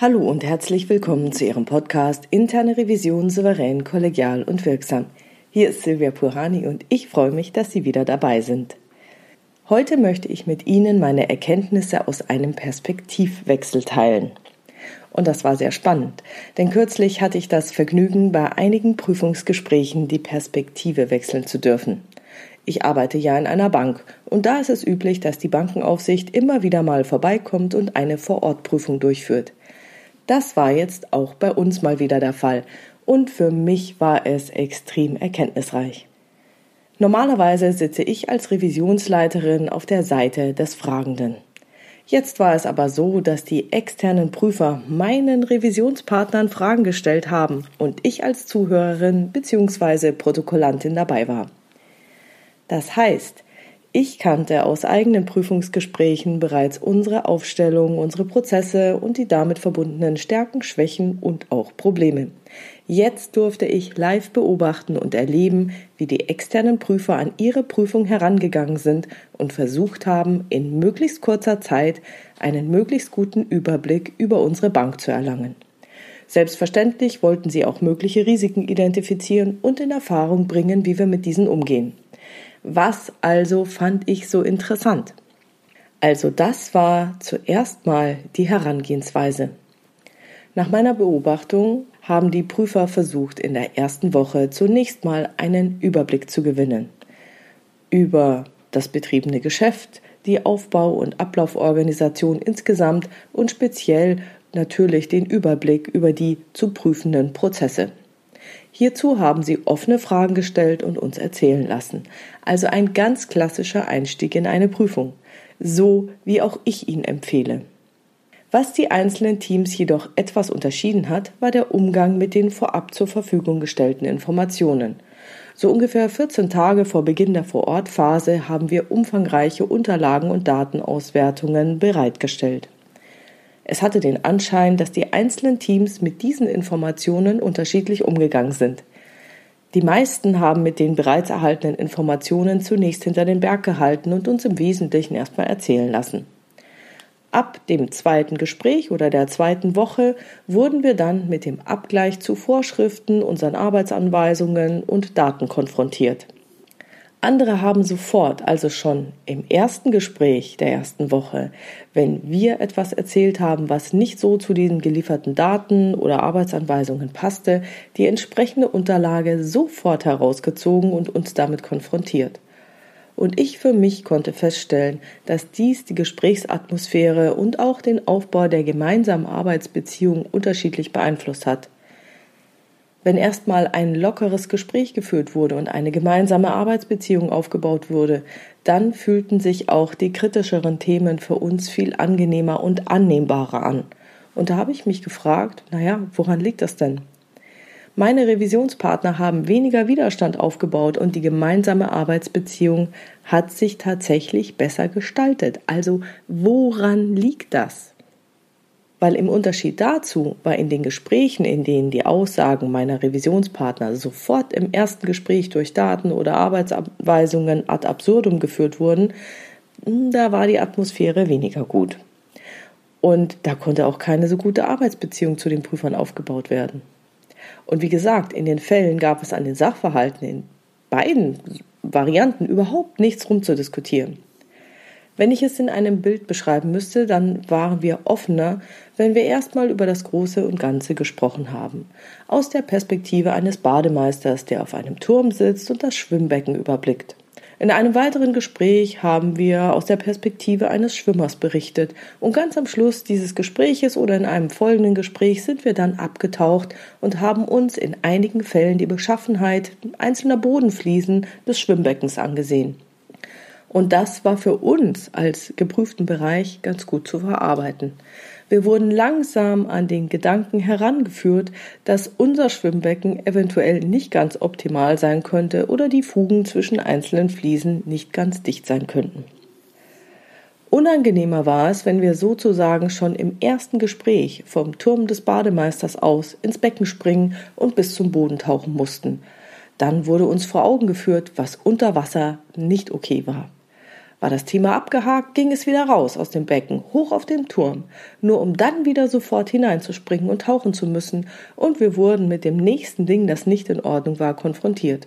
Hallo und herzlich willkommen zu Ihrem Podcast Interne Revision souverän, kollegial und wirksam. Hier ist Silvia Purani und ich freue mich, dass Sie wieder dabei sind. Heute möchte ich mit Ihnen meine Erkenntnisse aus einem Perspektivwechsel teilen. Und das war sehr spannend, denn kürzlich hatte ich das Vergnügen, bei einigen Prüfungsgesprächen die Perspektive wechseln zu dürfen. Ich arbeite ja in einer Bank und da ist es üblich, dass die Bankenaufsicht immer wieder mal vorbeikommt und eine Vorortprüfung durchführt. Das war jetzt auch bei uns mal wieder der Fall und für mich war es extrem erkenntnisreich. Normalerweise sitze ich als Revisionsleiterin auf der Seite des Fragenden. Jetzt war es aber so, dass die externen Prüfer meinen Revisionspartnern Fragen gestellt haben und ich als Zuhörerin bzw. Protokollantin dabei war. Das heißt, ich kannte aus eigenen Prüfungsgesprächen bereits unsere Aufstellung, unsere Prozesse und die damit verbundenen Stärken, Schwächen und auch Probleme. Jetzt durfte ich live beobachten und erleben, wie die externen Prüfer an ihre Prüfung herangegangen sind und versucht haben, in möglichst kurzer Zeit einen möglichst guten Überblick über unsere Bank zu erlangen. Selbstverständlich wollten sie auch mögliche Risiken identifizieren und in Erfahrung bringen, wie wir mit diesen umgehen. Was also fand ich so interessant? Also das war zuerst mal die Herangehensweise. Nach meiner Beobachtung haben die Prüfer versucht, in der ersten Woche zunächst mal einen Überblick zu gewinnen über das betriebene Geschäft, die Aufbau- und Ablauforganisation insgesamt und speziell natürlich den Überblick über die zu prüfenden Prozesse. Hierzu haben sie offene Fragen gestellt und uns erzählen lassen. Also ein ganz klassischer Einstieg in eine Prüfung. So wie auch ich ihn empfehle. Was die einzelnen Teams jedoch etwas unterschieden hat, war der Umgang mit den vorab zur Verfügung gestellten Informationen. So ungefähr 14 Tage vor Beginn der Vorortphase haben wir umfangreiche Unterlagen und Datenauswertungen bereitgestellt. Es hatte den Anschein, dass die einzelnen Teams mit diesen Informationen unterschiedlich umgegangen sind. Die meisten haben mit den bereits erhaltenen Informationen zunächst hinter den Berg gehalten und uns im Wesentlichen erstmal erzählen lassen. Ab dem zweiten Gespräch oder der zweiten Woche wurden wir dann mit dem Abgleich zu Vorschriften, unseren Arbeitsanweisungen und Daten konfrontiert. Andere haben sofort, also schon im ersten Gespräch der ersten Woche, wenn wir etwas erzählt haben, was nicht so zu den gelieferten Daten oder Arbeitsanweisungen passte, die entsprechende Unterlage sofort herausgezogen und uns damit konfrontiert. Und ich für mich konnte feststellen, dass dies die Gesprächsatmosphäre und auch den Aufbau der gemeinsamen Arbeitsbeziehung unterschiedlich beeinflusst hat. Wenn erstmal ein lockeres Gespräch geführt wurde und eine gemeinsame Arbeitsbeziehung aufgebaut wurde, dann fühlten sich auch die kritischeren Themen für uns viel angenehmer und annehmbarer an. Und da habe ich mich gefragt, naja, woran liegt das denn? Meine Revisionspartner haben weniger Widerstand aufgebaut und die gemeinsame Arbeitsbeziehung hat sich tatsächlich besser gestaltet. Also woran liegt das? Weil im Unterschied dazu war in den Gesprächen, in denen die Aussagen meiner Revisionspartner sofort im ersten Gespräch durch Daten oder Arbeitsabweisungen ad absurdum geführt wurden, da war die Atmosphäre weniger gut. Und da konnte auch keine so gute Arbeitsbeziehung zu den Prüfern aufgebaut werden. Und wie gesagt, in den Fällen gab es an den Sachverhalten in beiden Varianten überhaupt nichts rumzudiskutieren. Wenn ich es in einem Bild beschreiben müsste, dann waren wir offener, wenn wir erstmal über das Große und Ganze gesprochen haben. Aus der Perspektive eines Bademeisters, der auf einem Turm sitzt und das Schwimmbecken überblickt. In einem weiteren Gespräch haben wir aus der Perspektive eines Schwimmers berichtet und ganz am Schluss dieses Gespräches oder in einem folgenden Gespräch sind wir dann abgetaucht und haben uns in einigen Fällen die Beschaffenheit einzelner Bodenfliesen des Schwimmbeckens angesehen. Und das war für uns als geprüften Bereich ganz gut zu verarbeiten. Wir wurden langsam an den Gedanken herangeführt, dass unser Schwimmbecken eventuell nicht ganz optimal sein könnte oder die Fugen zwischen einzelnen Fliesen nicht ganz dicht sein könnten. Unangenehmer war es, wenn wir sozusagen schon im ersten Gespräch vom Turm des Bademeisters aus ins Becken springen und bis zum Boden tauchen mussten. Dann wurde uns vor Augen geführt, was unter Wasser nicht okay war. War das Thema abgehakt, ging es wieder raus aus dem Becken, hoch auf den Turm, nur um dann wieder sofort hineinzuspringen und tauchen zu müssen, und wir wurden mit dem nächsten Ding, das nicht in Ordnung war, konfrontiert.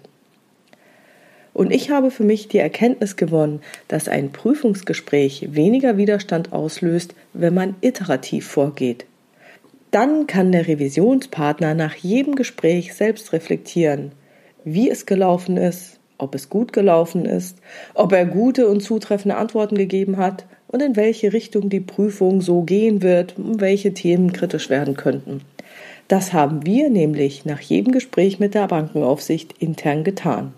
Und ich habe für mich die Erkenntnis gewonnen, dass ein Prüfungsgespräch weniger Widerstand auslöst, wenn man iterativ vorgeht. Dann kann der Revisionspartner nach jedem Gespräch selbst reflektieren, wie es gelaufen ist, ob es gut gelaufen ist, ob er gute und zutreffende Antworten gegeben hat und in welche Richtung die Prüfung so gehen wird und welche Themen kritisch werden könnten. Das haben wir nämlich nach jedem Gespräch mit der Bankenaufsicht intern getan.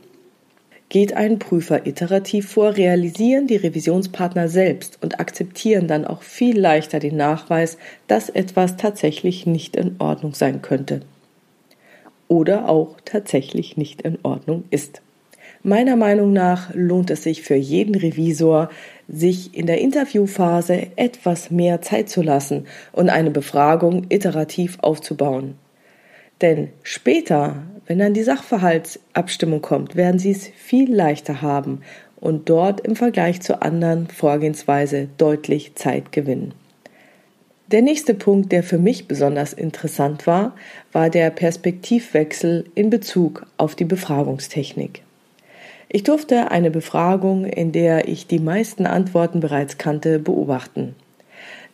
Geht ein Prüfer iterativ vor, realisieren die Revisionspartner selbst und akzeptieren dann auch viel leichter den Nachweis, dass etwas tatsächlich nicht in Ordnung sein könnte. Oder auch tatsächlich nicht in Ordnung ist. Meiner Meinung nach lohnt es sich für jeden Revisor, sich in der Interviewphase etwas mehr Zeit zu lassen und eine Befragung iterativ aufzubauen. Denn später, wenn dann die Sachverhaltsabstimmung kommt, werden Sie es viel leichter haben und dort im Vergleich zur anderen Vorgehensweise deutlich Zeit gewinnen. Der nächste Punkt, der für mich besonders interessant war, war der Perspektivwechsel in Bezug auf die Befragungstechnik. Ich durfte eine Befragung, in der ich die meisten Antworten bereits kannte, beobachten.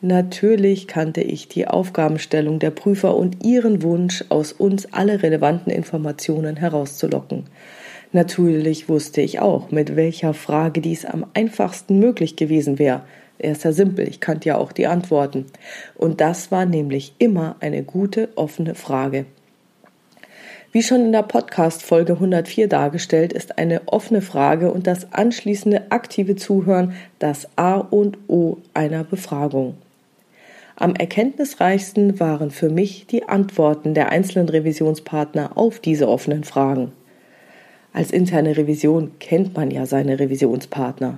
Natürlich kannte ich die Aufgabenstellung der Prüfer und ihren Wunsch, aus uns alle relevanten Informationen herauszulocken. Natürlich wusste ich auch, mit welcher Frage dies am einfachsten möglich gewesen wäre. Er ist ja simpel, ich kannte ja auch die Antworten. Und das war nämlich immer eine gute, offene Frage. Wie schon in der Podcast-Folge 104 dargestellt, ist eine offene Frage und das anschließende aktive Zuhören das A und O einer Befragung. Am erkenntnisreichsten waren für mich die Antworten der einzelnen Revisionspartner auf diese offenen Fragen. Als interne Revision kennt man ja seine Revisionspartner.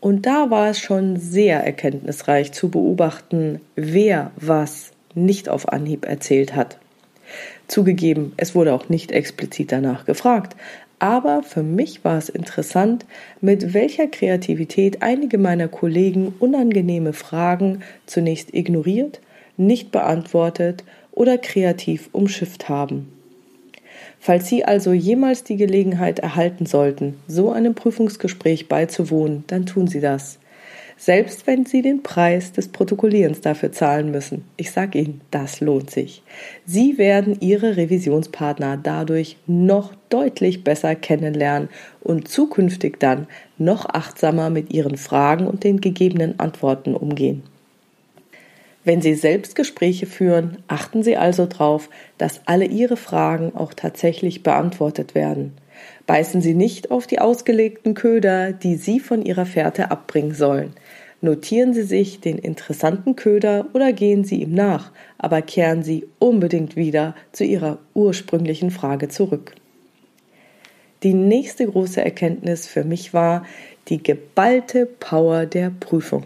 Und da war es schon sehr erkenntnisreich zu beobachten, wer was nicht auf Anhieb erzählt hat. Zugegeben, es wurde auch nicht explizit danach gefragt, aber für mich war es interessant, mit welcher Kreativität einige meiner Kollegen unangenehme Fragen zunächst ignoriert, nicht beantwortet oder kreativ umschifft haben. Falls Sie also jemals die Gelegenheit erhalten sollten, so einem Prüfungsgespräch beizuwohnen, dann tun Sie das selbst wenn Sie den Preis des Protokollierens dafür zahlen müssen. Ich sage Ihnen, das lohnt sich. Sie werden Ihre Revisionspartner dadurch noch deutlich besser kennenlernen und zukünftig dann noch achtsamer mit Ihren Fragen und den gegebenen Antworten umgehen. Wenn Sie selbst Gespräche führen, achten Sie also darauf, dass alle Ihre Fragen auch tatsächlich beantwortet werden. Beißen Sie nicht auf die ausgelegten Köder, die Sie von Ihrer Fährte abbringen sollen. Notieren Sie sich den interessanten Köder oder gehen Sie ihm nach, aber kehren Sie unbedingt wieder zu Ihrer ursprünglichen Frage zurück. Die nächste große Erkenntnis für mich war die geballte Power der Prüfung.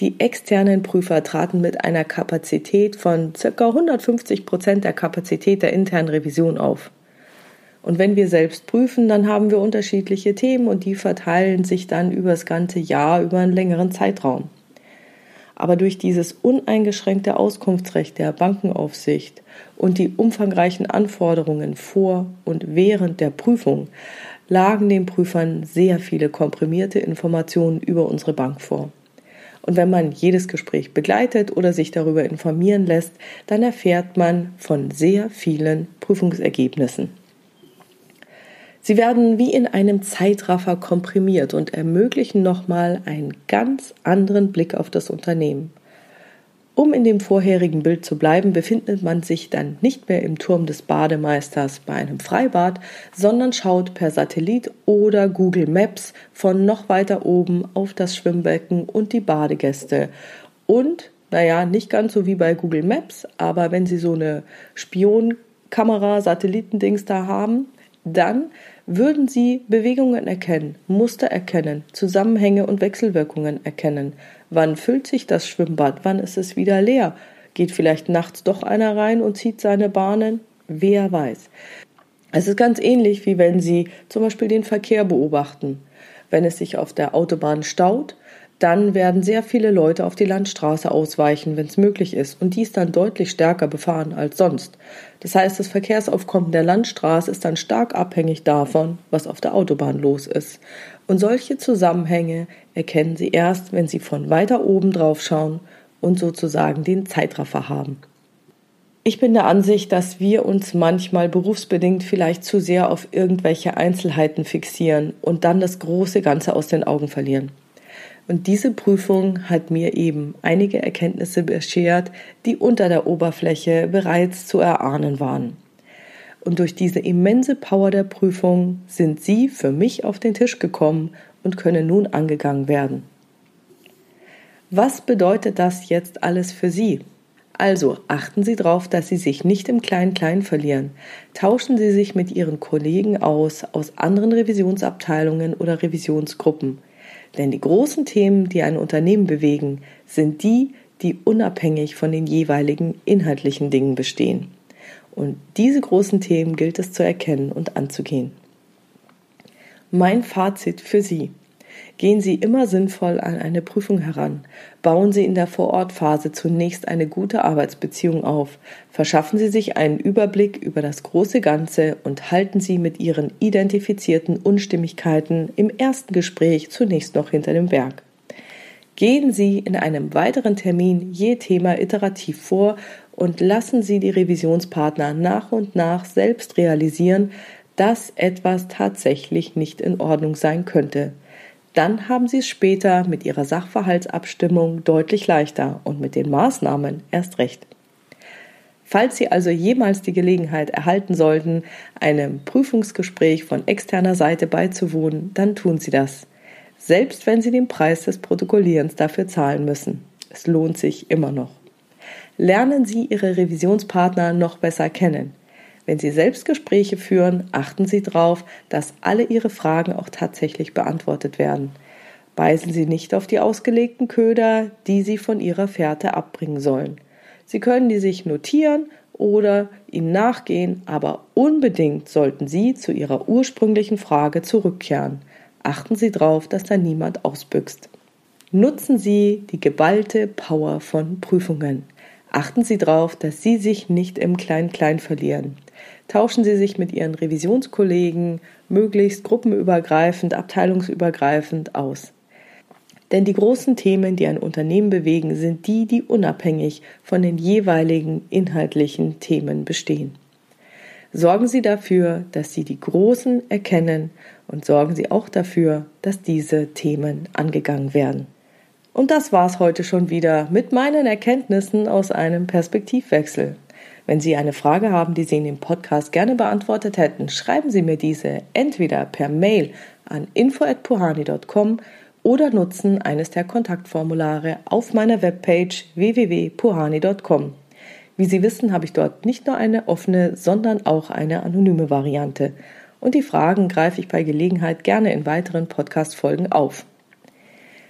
Die externen Prüfer traten mit einer Kapazität von ca. 150 Prozent der Kapazität der internen Revision auf. Und wenn wir selbst prüfen, dann haben wir unterschiedliche Themen und die verteilen sich dann über das ganze Jahr, über einen längeren Zeitraum. Aber durch dieses uneingeschränkte Auskunftsrecht der Bankenaufsicht und die umfangreichen Anforderungen vor und während der Prüfung lagen den Prüfern sehr viele komprimierte Informationen über unsere Bank vor. Und wenn man jedes Gespräch begleitet oder sich darüber informieren lässt, dann erfährt man von sehr vielen Prüfungsergebnissen. Sie werden wie in einem Zeitraffer komprimiert und ermöglichen nochmal einen ganz anderen Blick auf das Unternehmen. Um in dem vorherigen Bild zu bleiben, befindet man sich dann nicht mehr im Turm des Bademeisters bei einem Freibad, sondern schaut per Satellit oder Google Maps von noch weiter oben auf das Schwimmbecken und die Badegäste. Und, naja, nicht ganz so wie bei Google Maps, aber wenn Sie so eine Spionkamera, Satellitendings da haben, dann würden Sie Bewegungen erkennen, Muster erkennen, Zusammenhänge und Wechselwirkungen erkennen. Wann füllt sich das Schwimmbad? Wann ist es wieder leer? Geht vielleicht nachts doch einer rein und zieht seine Bahnen? Wer weiß. Es ist ganz ähnlich, wie wenn Sie zum Beispiel den Verkehr beobachten. Wenn es sich auf der Autobahn staut, dann werden sehr viele Leute auf die Landstraße ausweichen, wenn es möglich ist, und dies dann deutlich stärker befahren als sonst. Das heißt, das Verkehrsaufkommen der Landstraße ist dann stark abhängig davon, was auf der Autobahn los ist. Und solche Zusammenhänge erkennen Sie erst, wenn Sie von weiter oben drauf schauen und sozusagen den Zeitraffer haben. Ich bin der Ansicht, dass wir uns manchmal berufsbedingt vielleicht zu sehr auf irgendwelche Einzelheiten fixieren und dann das große Ganze aus den Augen verlieren. Und diese Prüfung hat mir eben einige Erkenntnisse beschert, die unter der Oberfläche bereits zu erahnen waren. Und durch diese immense Power der Prüfung sind sie für mich auf den Tisch gekommen und können nun angegangen werden. Was bedeutet das jetzt alles für Sie? Also achten Sie darauf, dass Sie sich nicht im Klein-Klein verlieren. Tauschen Sie sich mit Ihren Kollegen aus, aus anderen Revisionsabteilungen oder Revisionsgruppen. Denn die großen Themen, die ein Unternehmen bewegen, sind die, die unabhängig von den jeweiligen inhaltlichen Dingen bestehen. Und diese großen Themen gilt es zu erkennen und anzugehen. Mein Fazit für Sie. Gehen Sie immer sinnvoll an eine Prüfung heran. Bauen Sie in der Vorortphase zunächst eine gute Arbeitsbeziehung auf. Verschaffen Sie sich einen Überblick über das große Ganze und halten Sie mit Ihren identifizierten Unstimmigkeiten im ersten Gespräch zunächst noch hinter dem Berg. Gehen Sie in einem weiteren Termin je Thema iterativ vor und lassen Sie die Revisionspartner nach und nach selbst realisieren, dass etwas tatsächlich nicht in Ordnung sein könnte dann haben Sie es später mit Ihrer Sachverhaltsabstimmung deutlich leichter und mit den Maßnahmen erst recht. Falls Sie also jemals die Gelegenheit erhalten sollten, einem Prüfungsgespräch von externer Seite beizuwohnen, dann tun Sie das. Selbst wenn Sie den Preis des Protokollierens dafür zahlen müssen. Es lohnt sich immer noch. Lernen Sie Ihre Revisionspartner noch besser kennen. Wenn Sie Selbstgespräche führen, achten Sie darauf, dass alle Ihre Fragen auch tatsächlich beantwortet werden. Beißen Sie nicht auf die ausgelegten Köder, die Sie von Ihrer Fährte abbringen sollen. Sie können die sich notieren oder ihnen nachgehen, aber unbedingt sollten Sie zu Ihrer ursprünglichen Frage zurückkehren. Achten Sie darauf, dass da niemand ausbüchst. Nutzen Sie die geballte Power von Prüfungen. Achten Sie darauf, dass Sie sich nicht im Klein-Klein verlieren. Tauschen Sie sich mit Ihren Revisionskollegen möglichst gruppenübergreifend, abteilungsübergreifend aus. Denn die großen Themen, die ein Unternehmen bewegen, sind die, die unabhängig von den jeweiligen inhaltlichen Themen bestehen. Sorgen Sie dafür, dass Sie die großen erkennen und sorgen Sie auch dafür, dass diese Themen angegangen werden. Und das war's heute schon wieder mit meinen Erkenntnissen aus einem Perspektivwechsel. Wenn Sie eine Frage haben, die Sie in dem Podcast gerne beantwortet hätten, schreiben Sie mir diese entweder per Mail an info@puhani.com oder nutzen eines der Kontaktformulare auf meiner Webpage www.puhani.com. Wie Sie wissen, habe ich dort nicht nur eine offene, sondern auch eine anonyme Variante. Und die Fragen greife ich bei Gelegenheit gerne in weiteren Podcast-Folgen auf.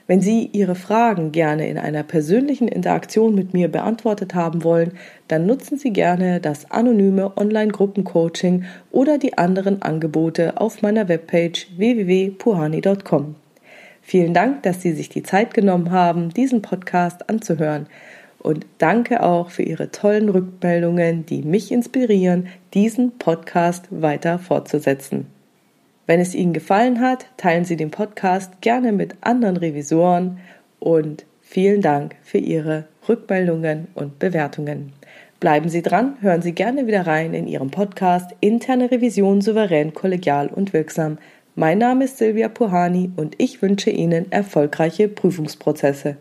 Wenn Sie Ihre Fragen gerne in einer persönlichen Interaktion mit mir beantwortet haben wollen, dann nutzen Sie gerne das anonyme Online-Gruppencoaching oder die anderen Angebote auf meiner Webpage www.puhani.com. Vielen Dank, dass Sie sich die Zeit genommen haben, diesen Podcast anzuhören. Und danke auch für Ihre tollen Rückmeldungen, die mich inspirieren, diesen Podcast weiter fortzusetzen. Wenn es Ihnen gefallen hat, teilen Sie den Podcast gerne mit anderen Revisoren und vielen Dank für Ihre Rückmeldungen und Bewertungen. Bleiben Sie dran, hören Sie gerne wieder rein in Ihrem Podcast Interne Revision souverän, kollegial und wirksam. Mein Name ist Silvia Puhani und ich wünsche Ihnen erfolgreiche Prüfungsprozesse.